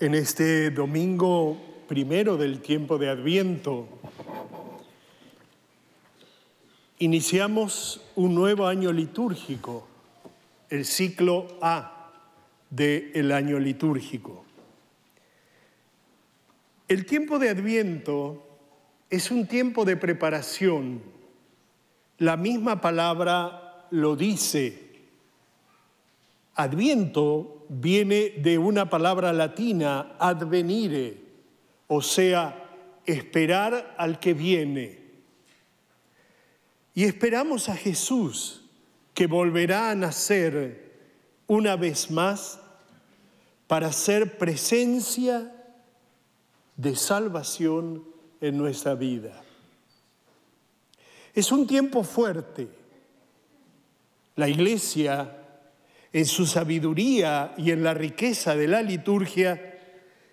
En este domingo primero del tiempo de Adviento, iniciamos un nuevo año litúrgico, el ciclo A del año litúrgico. El tiempo de Adviento es un tiempo de preparación. La misma palabra lo dice. Adviento viene de una palabra latina, advenire, o sea, esperar al que viene. Y esperamos a Jesús, que volverá a nacer una vez más para ser presencia de salvación en nuestra vida. Es un tiempo fuerte. La iglesia, en su sabiduría y en la riqueza de la liturgia,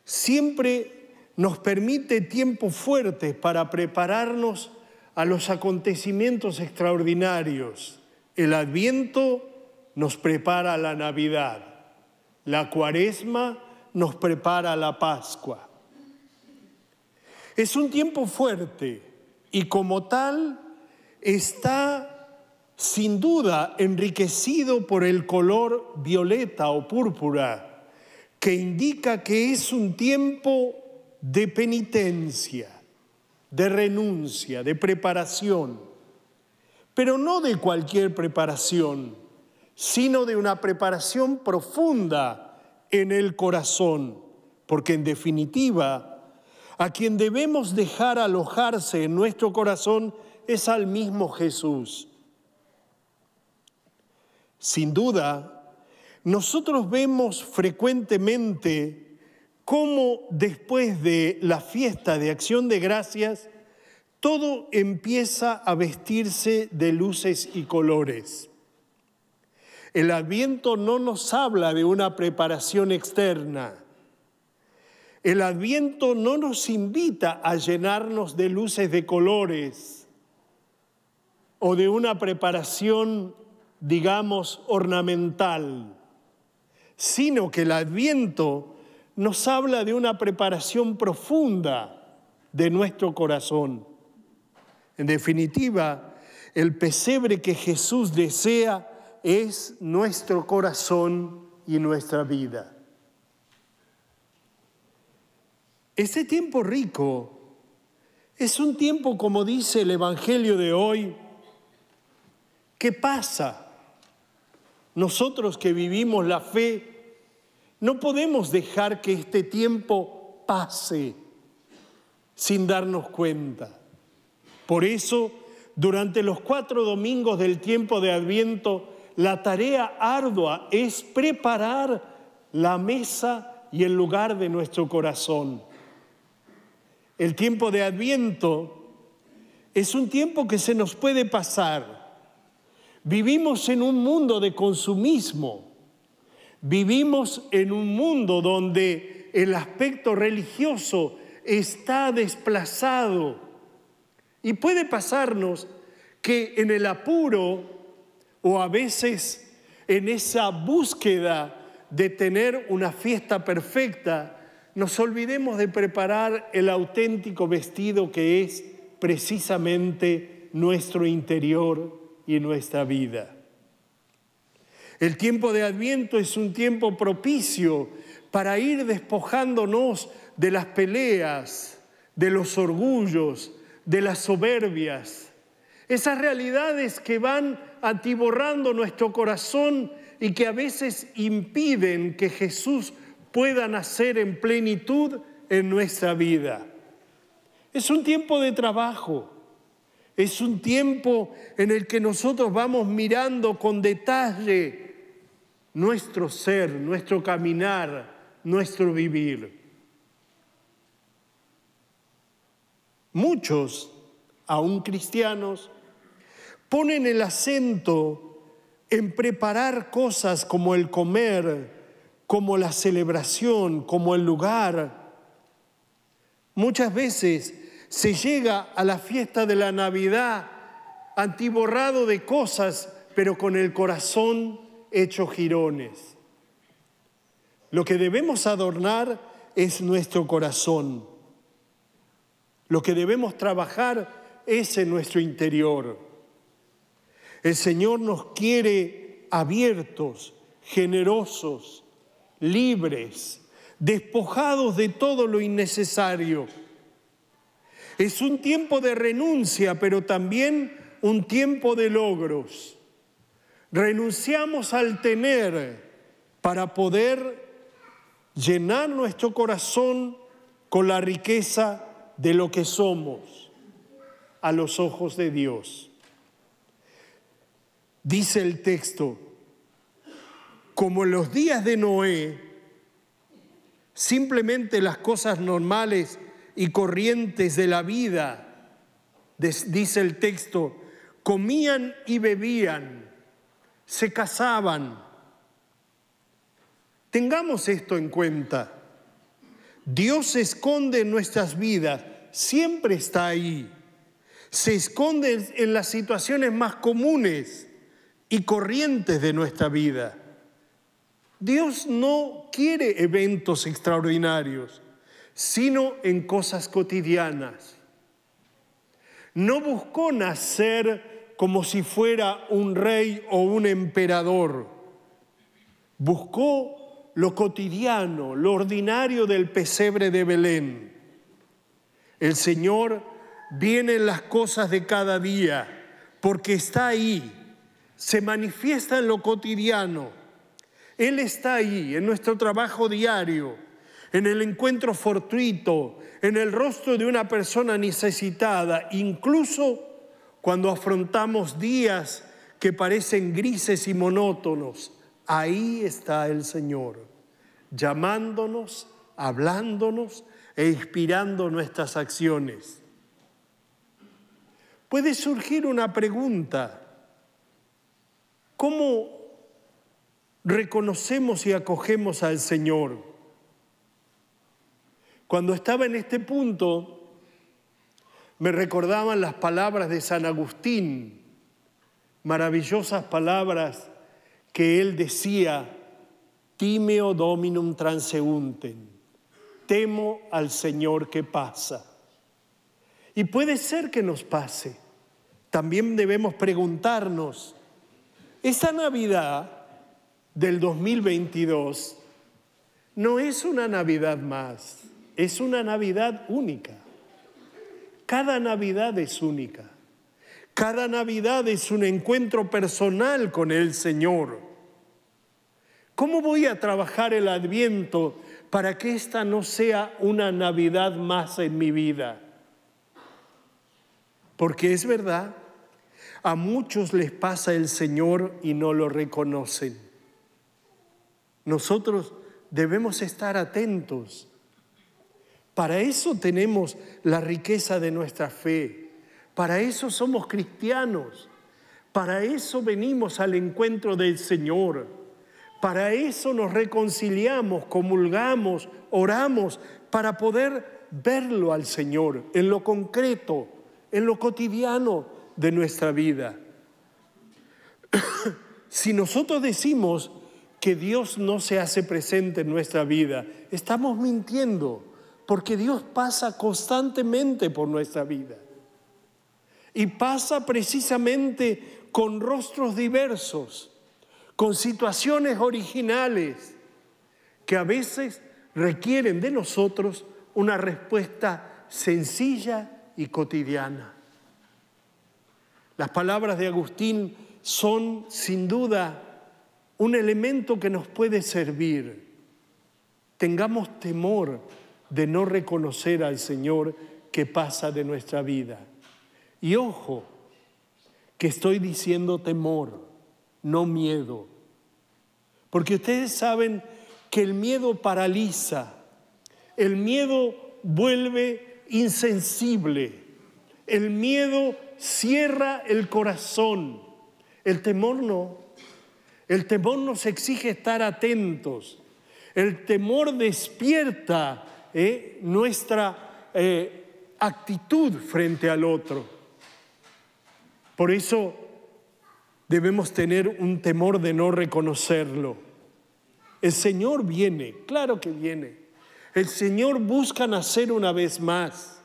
siempre nos permite tiempos fuertes para prepararnos a los acontecimientos extraordinarios. El adviento nos prepara la Navidad, la cuaresma nos prepara la Pascua. Es un tiempo fuerte y como tal está sin duda enriquecido por el color violeta o púrpura, que indica que es un tiempo de penitencia, de renuncia, de preparación, pero no de cualquier preparación, sino de una preparación profunda en el corazón, porque en definitiva, a quien debemos dejar alojarse en nuestro corazón es al mismo Jesús. Sin duda, nosotros vemos frecuentemente cómo después de la fiesta de acción de gracias, todo empieza a vestirse de luces y colores. El adviento no nos habla de una preparación externa, el adviento no nos invita a llenarnos de luces de colores o de una preparación, digamos, ornamental, sino que el adviento nos habla de una preparación profunda de nuestro corazón. En definitiva, el pesebre que Jesús desea es nuestro corazón y nuestra vida. Este tiempo rico es un tiempo, como dice el Evangelio de hoy, que pasa. Nosotros que vivimos la fe, no podemos dejar que este tiempo pase sin darnos cuenta. Por eso, durante los cuatro domingos del tiempo de Adviento, la tarea ardua es preparar la mesa y el lugar de nuestro corazón. El tiempo de Adviento es un tiempo que se nos puede pasar. Vivimos en un mundo de consumismo. Vivimos en un mundo donde el aspecto religioso está desplazado. Y puede pasarnos que en el apuro o a veces en esa búsqueda de tener una fiesta perfecta, nos olvidemos de preparar el auténtico vestido que es precisamente nuestro interior y nuestra vida. El tiempo de Adviento es un tiempo propicio para ir despojándonos de las peleas, de los orgullos, de las soberbias, esas realidades que van atiborrando nuestro corazón y que a veces impiden que Jesús pueda nacer en plenitud en nuestra vida. Es un tiempo de trabajo, es un tiempo en el que nosotros vamos mirando con detalle nuestro ser, nuestro caminar, nuestro vivir. Muchos, aún cristianos, ponen el acento en preparar cosas como el comer, como la celebración, como el lugar. Muchas veces se llega a la fiesta de la Navidad antiborrado de cosas, pero con el corazón hecho jirones. Lo que debemos adornar es nuestro corazón. Lo que debemos trabajar es en nuestro interior. El Señor nos quiere abiertos, generosos, libres, despojados de todo lo innecesario. Es un tiempo de renuncia, pero también un tiempo de logros. Renunciamos al tener para poder llenar nuestro corazón con la riqueza de lo que somos a los ojos de Dios. Dice el texto, como en los días de Noé, simplemente las cosas normales y corrientes de la vida, dice el texto, comían y bebían, se casaban. Tengamos esto en cuenta. Dios se esconde en nuestras vidas, siempre está ahí. Se esconde en las situaciones más comunes y corrientes de nuestra vida. Dios no quiere eventos extraordinarios, sino en cosas cotidianas. No buscó nacer como si fuera un rey o un emperador. Buscó lo cotidiano, lo ordinario del pesebre de Belén. El Señor viene en las cosas de cada día porque está ahí, se manifiesta en lo cotidiano él está ahí, en nuestro trabajo diario, en el encuentro fortuito, en el rostro de una persona necesitada, incluso cuando afrontamos días que parecen grises y monótonos. Ahí está el Señor, llamándonos, hablándonos e inspirando nuestras acciones. Puede surgir una pregunta. ¿Cómo reconocemos y acogemos al Señor. Cuando estaba en este punto, me recordaban las palabras de San Agustín, maravillosas palabras que él decía, timeo dominum transeuntem, temo al Señor que pasa. Y puede ser que nos pase. También debemos preguntarnos, esta Navidad, del 2022 no es una Navidad más, es una Navidad única. Cada Navidad es única. Cada Navidad es un encuentro personal con el Señor. ¿Cómo voy a trabajar el adviento para que esta no sea una Navidad más en mi vida? Porque es verdad, a muchos les pasa el Señor y no lo reconocen. Nosotros debemos estar atentos. Para eso tenemos la riqueza de nuestra fe. Para eso somos cristianos. Para eso venimos al encuentro del Señor. Para eso nos reconciliamos, comulgamos, oramos, para poder verlo al Señor en lo concreto, en lo cotidiano de nuestra vida. si nosotros decimos que Dios no se hace presente en nuestra vida, estamos mintiendo, porque Dios pasa constantemente por nuestra vida. Y pasa precisamente con rostros diversos, con situaciones originales, que a veces requieren de nosotros una respuesta sencilla y cotidiana. Las palabras de Agustín son sin duda un elemento que nos puede servir. Tengamos temor de no reconocer al Señor que pasa de nuestra vida. Y ojo, que estoy diciendo temor, no miedo. Porque ustedes saben que el miedo paraliza, el miedo vuelve insensible, el miedo cierra el corazón, el temor no. El temor nos exige estar atentos. El temor despierta eh, nuestra eh, actitud frente al otro. Por eso debemos tener un temor de no reconocerlo. El Señor viene, claro que viene. El Señor busca nacer una vez más.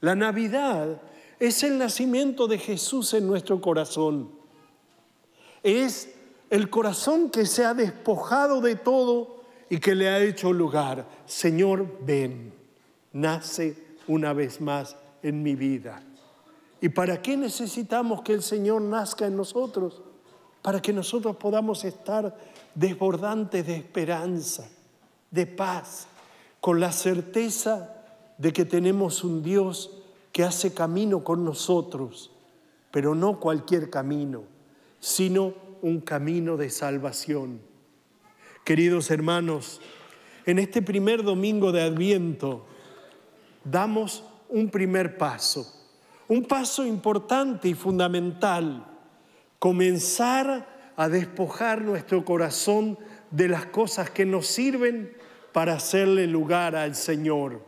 La Navidad es el nacimiento de Jesús en nuestro corazón. Es el corazón que se ha despojado de todo y que le ha hecho lugar. Señor, ven, nace una vez más en mi vida. ¿Y para qué necesitamos que el Señor nazca en nosotros? Para que nosotros podamos estar desbordantes de esperanza, de paz, con la certeza de que tenemos un Dios que hace camino con nosotros, pero no cualquier camino, sino un camino de salvación. Queridos hermanos, en este primer domingo de Adviento damos un primer paso, un paso importante y fundamental, comenzar a despojar nuestro corazón de las cosas que nos sirven para hacerle lugar al Señor.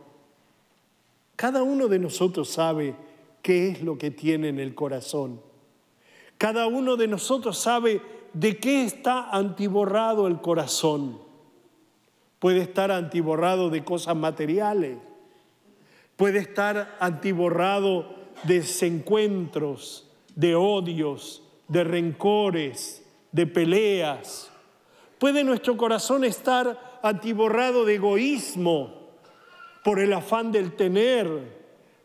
Cada uno de nosotros sabe qué es lo que tiene en el corazón. Cada uno de nosotros sabe de qué está antiborrado el corazón. Puede estar antiborrado de cosas materiales, puede estar antiborrado de desencuentros, de odios, de rencores, de peleas. Puede nuestro corazón estar antiborrado de egoísmo por el afán del tener,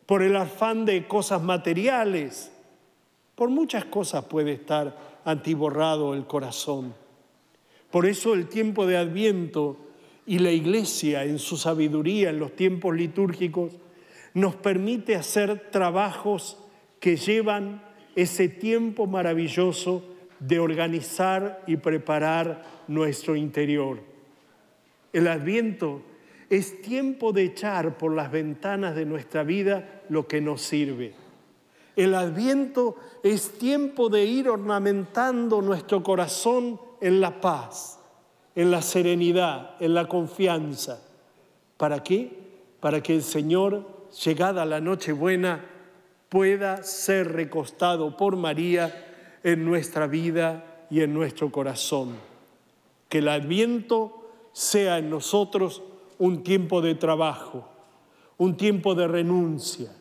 por el afán de cosas materiales. Por muchas cosas puede estar antiborrado el corazón. Por eso el tiempo de Adviento y la Iglesia en su sabiduría en los tiempos litúrgicos nos permite hacer trabajos que llevan ese tiempo maravilloso de organizar y preparar nuestro interior. El adviento es tiempo de echar por las ventanas de nuestra vida lo que nos sirve. El adviento es tiempo de ir ornamentando nuestro corazón en la paz, en la serenidad, en la confianza. ¿Para qué? Para que el Señor, llegada la Nochebuena, pueda ser recostado por María en nuestra vida y en nuestro corazón. Que el adviento sea en nosotros un tiempo de trabajo, un tiempo de renuncia,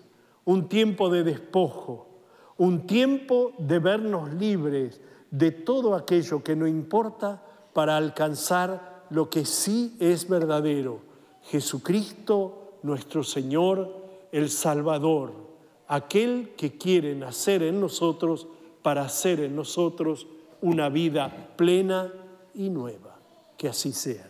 un tiempo de despojo, un tiempo de vernos libres de todo aquello que no importa para alcanzar lo que sí es verdadero, Jesucristo nuestro Señor, el Salvador, aquel que quiere nacer en nosotros para hacer en nosotros una vida plena y nueva. Que así sea.